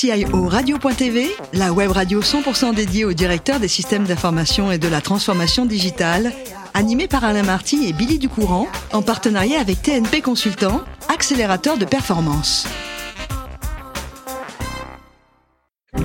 CIO Radio.tv, la web radio 100% dédiée au directeur des systèmes d'information et de la transformation digitale, animée par Alain Marty et Billy Ducourant, en partenariat avec TNP Consultant, accélérateur de performance.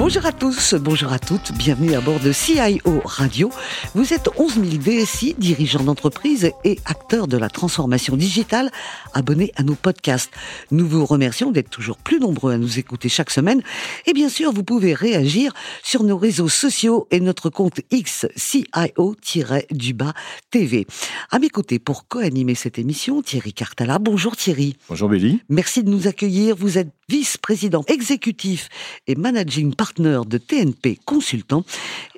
Bonjour à tous, bonjour à toutes, bienvenue à bord de CIO Radio. Vous êtes 11 000 DSI, dirigeants d'entreprise et acteurs de la transformation digitale, abonnés à nos podcasts. Nous vous remercions d'être toujours plus nombreux à nous écouter chaque semaine. Et bien sûr, vous pouvez réagir sur nos réseaux sociaux et notre compte X CIO-du-bas TV. À mes côtés, pour co-animer cette émission, Thierry Cartala. Bonjour Thierry. Bonjour Béli. Merci de nous accueillir. Vous êtes vice-président exécutif et managing partner de TNP Consultant.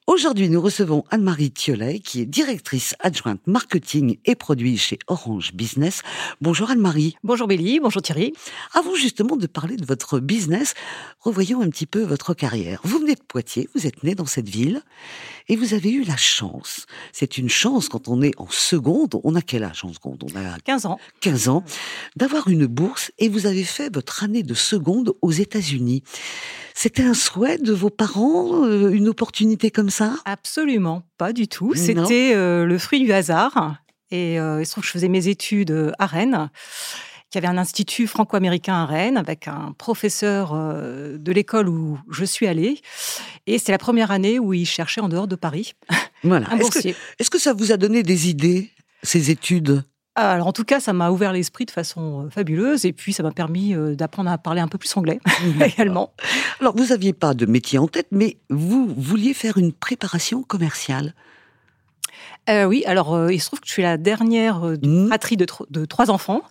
Aujourd'hui, nous recevons Anne-Marie Thiolet, qui est directrice adjointe marketing et produits chez Orange Business. Bonjour Anne-Marie. Bonjour Béli, bonjour Thierry. Avant justement de parler de votre business, revoyons un petit peu votre carrière. Vous venez de Poitiers, vous êtes né dans cette ville et vous avez eu la chance. C'est une chance quand on est en seconde. On a quel âge en seconde? On a 15 ans. 15 ans. D'avoir une bourse et vous avez fait votre année de seconde aux États-Unis. C'était un souhait de vos parents, euh, une opportunité comme ça Absolument, pas du tout. C'était euh, le fruit du hasard. Et euh, il se trouve que je faisais mes études à Rennes qui avait un institut franco-américain à Rennes avec un professeur de l'école où je suis allée. Et c'est la première année où il cherchait en dehors de Paris voilà. un boursier. Est-ce que, ça vous a donné des idées, ces études? Alors en tout cas, ça m'a ouvert l'esprit de façon fabuleuse et puis ça m'a permis d'apprendre à parler un peu plus anglais également. Alors vous n'aviez pas de métier en tête, mais vous vouliez faire une préparation commerciale. Euh, oui, alors il se trouve que je suis la dernière d'une mmh. fratrie de, de, trois enfants.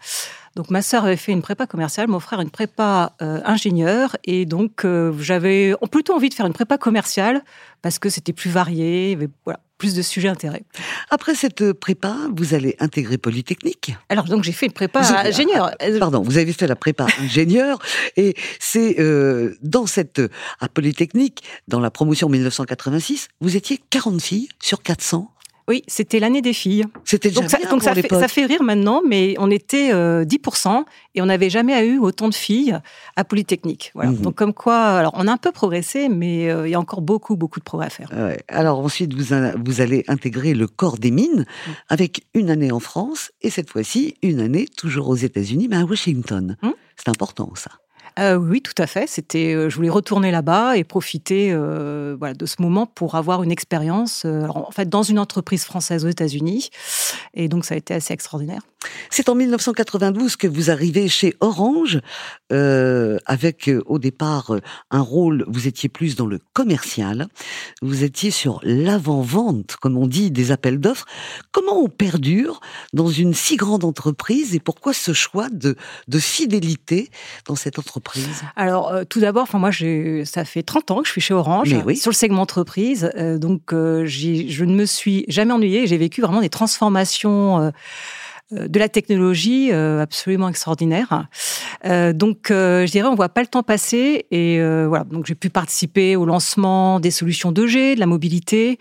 Donc ma sœur avait fait une prépa commerciale, mon frère une prépa euh, ingénieur, et donc euh, j'avais plutôt envie de faire une prépa commerciale parce que c'était plus varié, il y avait voilà, plus de sujets intérêts. Après cette prépa, vous allez intégrer Polytechnique Alors donc j'ai fait une prépa ingénieur. Pardon, vous avez fait la prépa ingénieur, et c'est euh, dans cette à Polytechnique, dans la promotion 1986, vous étiez 40 filles sur 400 oui, c'était l'année des filles. C'était donc, ça, donc ça, fait, ça, fait, rire maintenant, mais on était 10% euh, et on n'avait jamais eu autant de filles à Polytechnique. Voilà. Mhm. Donc comme quoi, alors on a un peu progressé, mais euh, il y a encore beaucoup, beaucoup de progrès à faire. Alors ensuite, vous, vous allez intégrer le corps des mines mm. avec une année en France et cette fois-ci une année toujours aux États-Unis, mais à Washington. Mm. C'est important ça. Euh, oui, tout à fait. C'était, euh, je voulais retourner là-bas et profiter euh, voilà, de ce moment pour avoir une expérience, en fait, dans une entreprise française aux États-Unis. Et donc, ça a été assez extraordinaire. C'est en 1992 que vous arrivez chez Orange, avec au départ un rôle, vous étiez plus dans le commercial, vous étiez sur l'avant-vente, comme on dit, des appels d'offres. Comment on perdure dans une si grande entreprise et pourquoi ce choix de fidélité dans cette entreprise? Alors, tout d'abord, enfin moi, ça fait 30 ans que je suis chez Orange, sur le segment entreprise, donc je ne me suis jamais ennuyée, j'ai vécu vraiment des transformations euh, de la technologie euh, absolument extraordinaire. Euh, donc, je dirais, on voit pas le temps passer. Et voilà, donc j'ai pu participer au lancement des solutions 2G, de la mobilité,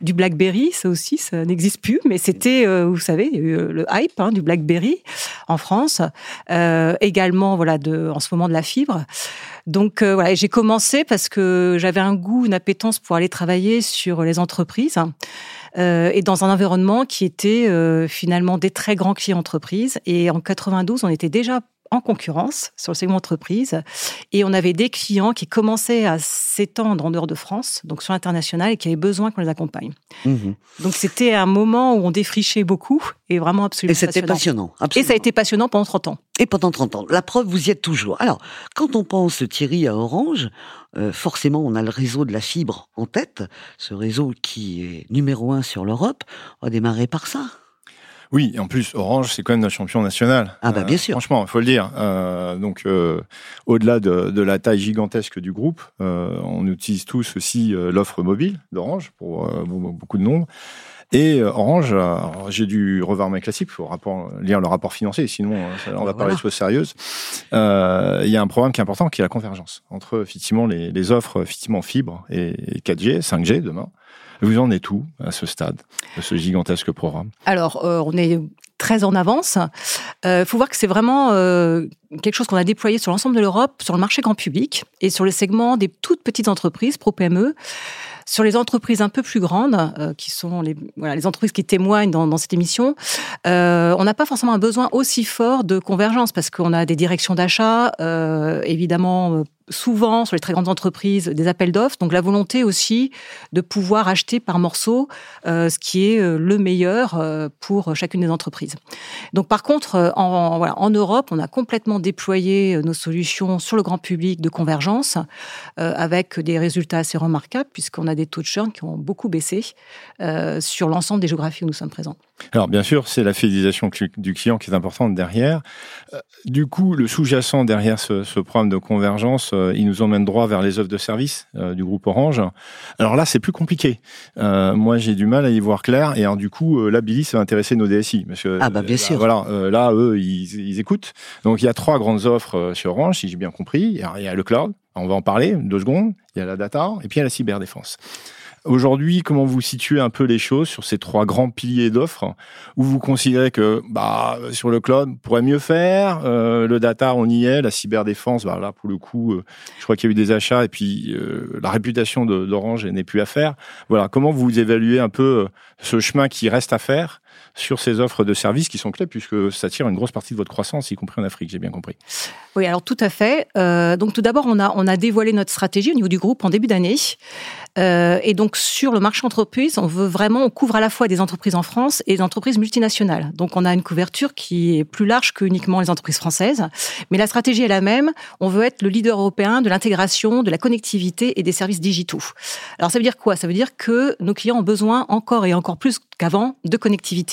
du BlackBerry. Ça aussi, ça n'existe plus, mais c'était, vous savez, le hype hein, du BlackBerry en France. également, voilà, de, en ce moment de la fibre. Donc voilà, j'ai commencé parce que j'avais un goût, une appétence pour aller travailler sur les entreprises. Euh, et dans un environnement qui était euh, finalement des très grands clients entreprises. Et en 92, on était déjà en concurrence sur le segment entreprise. Et on avait des clients qui commençaient à s'étendre en dehors de France, donc sur l'international, et qui avaient besoin qu'on les accompagne. Mhm. Donc c'était un moment où on défrichait beaucoup et vraiment absolument Et c'était passionnant. Et ça a été passionnant pendant 30 ans. Et pendant 30 ans. La preuve, vous y êtes toujours. Alors, quand on pense Thierry à Orange, euh, forcément, on a le réseau de la fibre en tête, ce réseau qui est numéro un sur l'Europe. On va démarrer par ça. Oui, et en plus, Orange, c'est quand même notre champion national. Ah bah bien euh, sûr. franchement, il faut le dire. Euh, donc, euh, au-delà de, la taille gigantesque du groupe, on utilise tous aussi l'offre mobile d'Orange pour beaucoup de nombres. Et Orange, j'ai dû revoir mes classiques, il faut lire le rapport financier, sinon on va parler de choses sérieuses. Il y a un programme qui est important, qui est la convergence entre effectivement les, les offres effectivement fibre et 4G, 5G demain. Vous en êtes où à ce stade de ce gigantesque programme? Alors, euh, on est très en avance. Il faut voir que c'est vraiment quelque chose qu'on a déployé sur l'ensemble de l'Europe, sur le marché grand public et sur le segment des toutes petites entreprises, pro-PME. Sur les entreprises un peu plus grandes, euh, qui sont les, entreprises qui témoignent dans, cette émission, euh, on n'a pas forcément un besoin aussi fort de convergence parce qu'on a des directions d'achat, euh, évidemment euh, souvent sur les très grandes entreprises des appels d'offres. Donc la volonté aussi de pouvoir acheter par morceaux euh, ce qui est euh, le meilleur euh, pour chacune des entreprises. Donc par contre, en, voilà, en Europe, on a complètement déployé nos solutions sur le grand public de convergence avec des résultats assez remarquables puisqu'on a des taux de churn qui ont beaucoup baissé sur l'ensemble des géographies où nous sommes présents. Alors bien sûr, c'est la fidélisation du client qui est importante derrière. Du coup, le sous-jacent derrière ce, ce programme de convergence, euh, il nous emmène droit vers les offres de service euh, du groupe Orange. Alors là, c'est plus compliqué. Euh, moi, j'ai du mal à y voir clair. Et alors, du coup, là, Billy, ça va intéresser nos DSI. Parce que, ah bah bien sûr. Voilà, là, eux, ils, écoutent. Donc, il y a trois grandes offres sur Orange, si j'ai bien compris. il y a le cloud, on va en parler deux secondes. Il y a la data et puis il y a la cyberdéfense. Aujourd'hui, comment vous situez un peu les choses sur ces trois grands piliers d'offres? Où vous considérez que bah, sur le cloud, on pourrait mieux faire, euh, le data, on y est, la cyberdéfense, bah, là, pour le coup, euh, je crois qu'il y a eu des achats et puis euh, la réputation d'Orange n'est plus à faire. Voilà, comment vous évaluez un peu ce chemin qui reste à faire sur ces offres de services qui sont clés puisque ça tire une grosse partie de votre croissance, y compris en Afrique, j'ai bien compris. Oui, alors tout à fait. Euh, donc tout d'abord, on a, on a dévoilé notre stratégie au niveau du groupe en début d'année. Euh, et donc sur le marché entreprise, on veut vraiment, on couvre à la fois des entreprises en France et des entreprises multinationales. Donc on a une couverture qui est plus large que uniquement les entreprises françaises. Mais la stratégie est la même. On veut être le leader européen de l'intégration, de la connectivité et des services digitaux. Alors ça veut dire quoi? Ça veut dire que nos clients ont besoin encore et encore plus qu'avant de connectivité.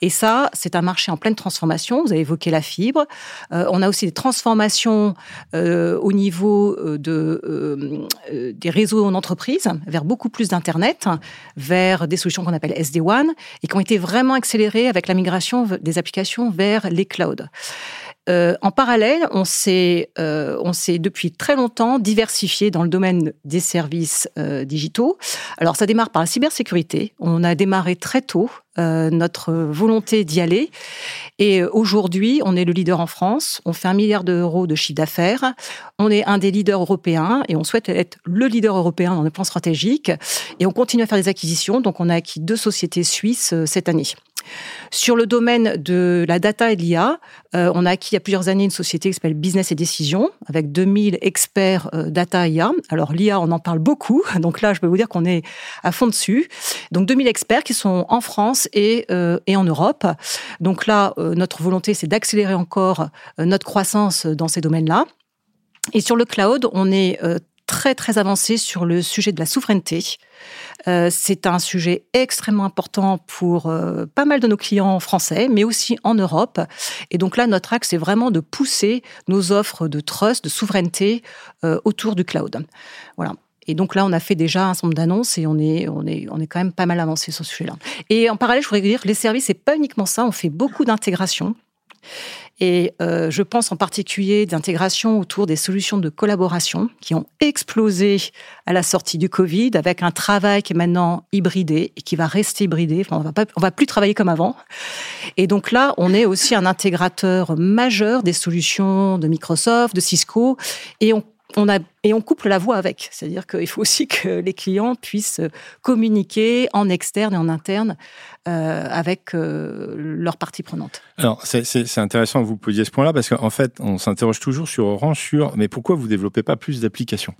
Et ça, c'est un marché en pleine transformation. Vous avez évoqué la fibre. Euh, on a aussi des transformations euh, au niveau euh, de, des réseaux en entreprise vers beaucoup plus d'Internet, vers des solutions qu'on appelle SD-WAN et qui ont été vraiment accélérées avec la migration des applications vers les clouds. Euh, en parallèle, on s'est, euh, on s'est depuis très longtemps diversifié dans le domaine des services euh, digitaux. Alors, ça démarre par la cybersécurité. On a démarré très tôt notre volonté d'y aller. Et aujourd'hui, on est le leader en France. On fait un milliard d'euros de chiffre d'affaires. On est un des leaders européens et on souhaite être le leader européen dans le plan stratégique. Et on continue à faire des acquisitions. Donc, on a acquis deux sociétés suisses cette année. Sur le domaine de la data et de l'IA, euh, on a acquis il y a plusieurs années une société qui s'appelle Business et Décision, avec 2000 experts euh, data et IA. Alors l'IA, on en parle beaucoup, donc là, je peux vous dire qu'on est à fond dessus. Donc 2000 experts qui sont en France et, euh, et en Europe. Donc là, notre volonté, c'est d'accélérer encore notre croissance dans ces domaines-là. Et sur le cloud, on est très très avancé sur le sujet de la souveraineté. Euh, c'est un sujet extrêmement important pour euh, pas mal de nos clients français, mais aussi en Europe. Et donc là, notre axe, c'est vraiment de pousser nos offres de trust, de souveraineté euh, autour du cloud. Voilà. Et donc là, on a fait déjà un certain nombre d'annonces et on est, on, est, on est quand même pas mal avancé sur ce sujet-là. Et en parallèle, je voudrais dire que les services, c'est pas uniquement ça, on fait beaucoup d'intégration. Et euh, je pense en particulier d'intégration autour des solutions de collaboration qui ont explosé à la sortie du Covid avec un travail qui est maintenant hybridé et qui va rester hybridé. Enfin, on va pas, on va plus travailler comme avant. Et donc là, on est aussi un intégrateur majeur des solutions de Microsoft, de Cisco et on on a, et on couple la voix avec. C'est-à-dire qu'il faut aussi que les clients puissent communiquer en externe et en interne euh, avec euh, leurs parties prenantes. Alors, c'est intéressant que vous posiez ce point-là parce qu'en fait, on s'interroge toujours sur Orange sur mais pourquoi vous développez pas plus d'applications,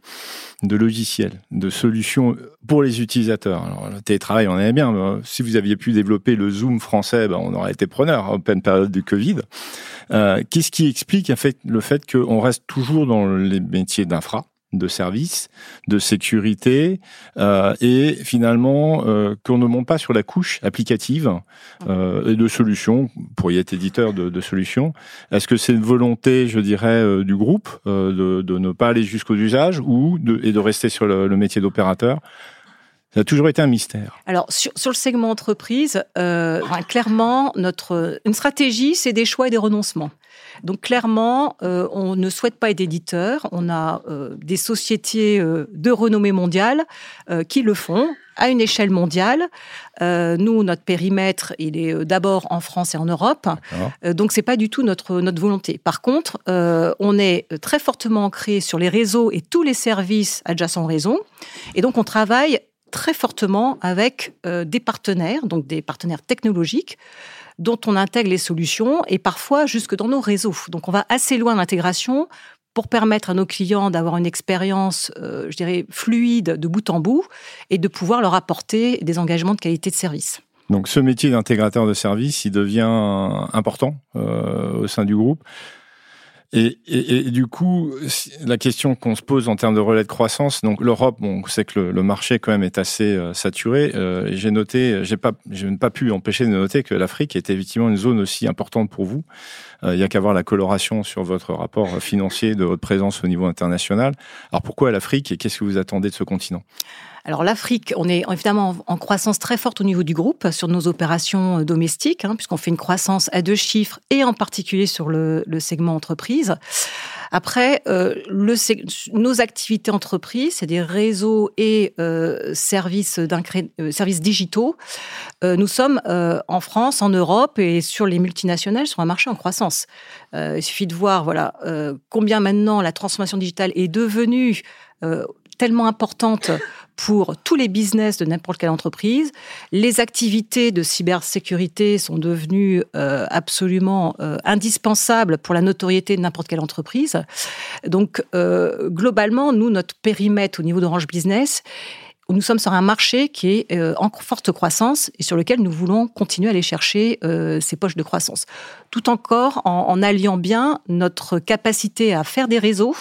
de logiciels, de solutions pour les utilisateurs? Le télétravail, on aimait bien. si vous aviez pu développer le Zoom français, ben, on aurait été preneur en pleine période du Covid. Euh, Qu'est-ce qui explique en fait, le fait qu'on reste toujours dans les métiers d'infra de services, de sécurité, euh, et finalement euh, qu'on ne monte pas sur la couche applicative euh, et de solutions, pour y être éditeur de, de solutions. Est-ce que c'est une volonté, je dirais, euh, du groupe euh, de, de, ne pas aller jusqu'aux usages ou de, et de rester sur le, le métier d'opérateur? Ça a toujours été un mystère. Alors, sur, le segment entreprise, euh, clairement, notre, une stratégie, c'est des choix et des renoncements. Donc, clairement, euh, on ne souhaite pas être éditeur. On a euh, des sociétés de renommée mondiale qui le font à une échelle mondiale. nous, notre périmètre, il est d'abord en France et en Europe. donc, c'est pas du tout notre, notre volonté. Par contre, on est très fortement ancré sur les réseaux et tous les services adjacents au réseau. Et donc, on travaille très fortement avec euh, des partenaires, donc des partenaires technologiques, dont on intègre les solutions et parfois jusque dans nos réseaux. Donc on va assez loin d'intégration pour permettre à nos clients d'avoir une expérience, euh, je dirais, fluide de bout en bout et de pouvoir leur apporter des engagements de qualité de service. Donc ce métier d'intégrateur de service, il devient important euh, au sein du groupe. Et, et, et, du coup, la question qu'on se pose en termes de relais de croissance, donc l'Europe, bon, on sait que le, le, marché quand même est assez euh, saturé. Euh, j'ai noté, j'ai pas, je n'ai pas pu empêcher de noter que l'Afrique était effectivement une zone aussi importante pour vous. Euh, il y a qu'à voir la coloration sur votre rapport financier de votre présence au niveau international. Alors pourquoi l'Afrique et qu'est-ce que vous attendez de ce continent? Alors l'Afrique, on est évidemment en croissance très forte au niveau du groupe sur nos opérations euh, domestiques, hein, puisqu'on fait une croissance à deux chiffres et en particulier sur le, segment entreprise. Après, euh, nos activités entreprises, c'est des réseaux et euh, services, services digitaux. nous sommes en France, en Europe et sur les multinationales sur un marché en croissance. il suffit de voir voilà combien maintenant la transformation digitale est devenue tellement importante pour tous les business de n'importe quelle entreprise. Les activités de cybersécurité sont devenues euh, absolument euh, indispensables pour la notoriété de n'importe quelle entreprise. Donc, euh, globalement, nous, notre périmètre au niveau d'Orange Business, nous sommes sur un marché qui est en forte croissance et sur lequel nous voulons continuer à aller chercher ces poches de croissance. Tout encore en, en alliant bien notre capacité à faire des réseaux,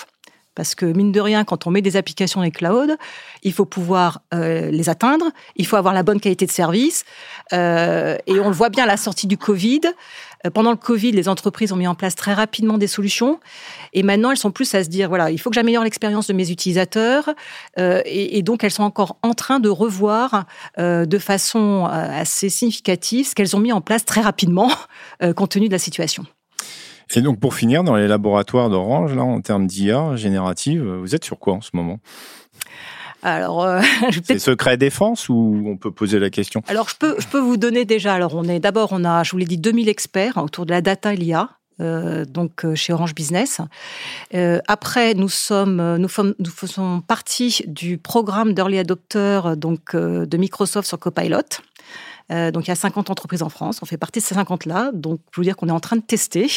parce que mine de rien, quand on met des applications dans les clouds, il faut pouvoir euh, les atteindre, il faut avoir la bonne qualité de service. Euh, et on le voit bien à la sortie du Covid. Euh, pendant le Covid, les entreprises ont mis en place très rapidement des solutions. Et maintenant, elles sont plus à se dire, voilà, il faut que j'améliore l'expérience de mes utilisateurs. Et, et, donc, elles sont encore en train de revoir de façon assez significative ce qu'elles ont mis en place très rapidement, compte tenu de la situation. Et donc pour finir, dans les laboratoires d'Orange, là, en termes d'IA générative, vous êtes sur quoi en ce moment? Alors, euh, c'est secret défense ou on peut poser la question? Alors, je peux, je peux vous donner déjà. Alors, on est d'abord, on a, je vous l'ai dit, 2000 experts autour de la data et l'IA. Euh, donc euh, chez Orange Business. Euh, après, nous sommes, nous, nous, faisons partie du programme d'early adopter donc de Microsoft sur Copilot. Euh, donc il y a 50 entreprises en France, on fait partie de ces 50-là. Donc je veux dire qu'on est en train de tester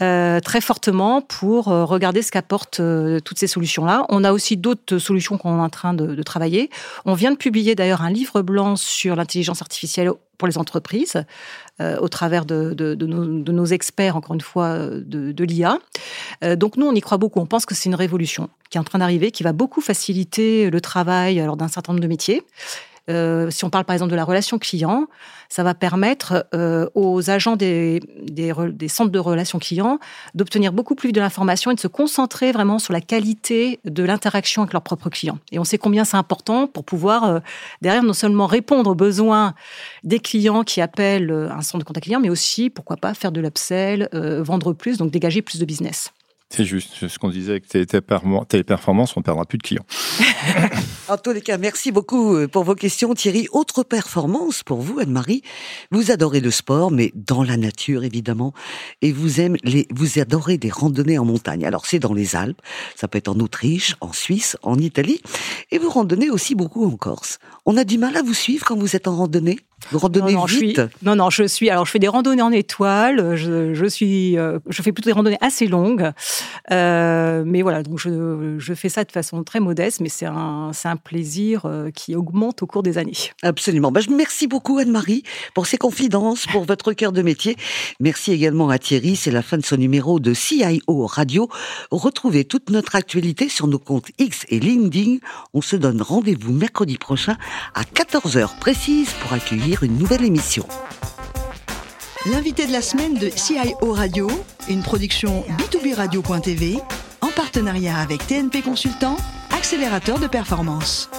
euh, très fortement pour euh, regarder ce qu'apportent toutes ces solutions-là. On a aussi d'autres solutions qu'on est en train de, travailler. On vient de publier d'ailleurs un livre blanc sur l'intelligence artificielle pour les entreprises, au travers de, nos, experts, encore une fois, de, l'IA. donc nous, on y croit beaucoup. On pense que c'est une révolution qui est en train d'arriver, qui va beaucoup faciliter le travail d'un certain nombre de métiers. Euh, si on parle par exemple de la relation client, ça va permettre euh, aux agents des, centres de relations clients d'obtenir beaucoup plus de l'information et de se concentrer vraiment sur la qualité de l'interaction avec leurs propres clients. Et on sait combien c'est important pour pouvoir euh, derrière non seulement répondre aux besoins des clients qui appellent un centre de contact client, mais aussi pourquoi pas faire de l'upsell, vendre plus, donc dégager plus de business. C'est juste ce qu'on disait avec Téléperformance, on perdra plus de clients. en tous les cas, merci beaucoup euh, pour vos questions, Thierry. Autre performance pour vous, Anne-Marie. Vous adorez le sport, mais dans la nature, évidemment. Et vous aimez les, vous adorez des randonnées en montagne. Alors, c'est dans les Alpes. Ça peut être en Autriche, en Suisse, en Italie. Et vous randonnez aussi beaucoup en Corse. On a du mal à vous suivre quand vous êtes en randonnée? Vous randonnez non, vite? Non, non, je suis. Alors, je fais des randonnées en étoile. Je, je suis. Euh, je fais plutôt des randonnées assez longues. Euh, mais voilà, donc je, je, fais ça de façon très modeste, mais c'est un, un plaisir euh, qui augmente au cours des années. Absolument. Bah, merci beaucoup Anne-Marie pour ces confidences, pour votre cœur de métier. Merci également à Thierry. C'est la fin de ce numéro de CIO Radio. Retrouvez toute notre actualité sur nos comptes X et LinkedIn. On se donne rendez-vous mercredi prochain à 14h précise pour accueillir une nouvelle émission. L'invité de la semaine de CIO Radio, une production B2B Radio.tv en partenariat avec TNP Consultant, accélérateur de performance.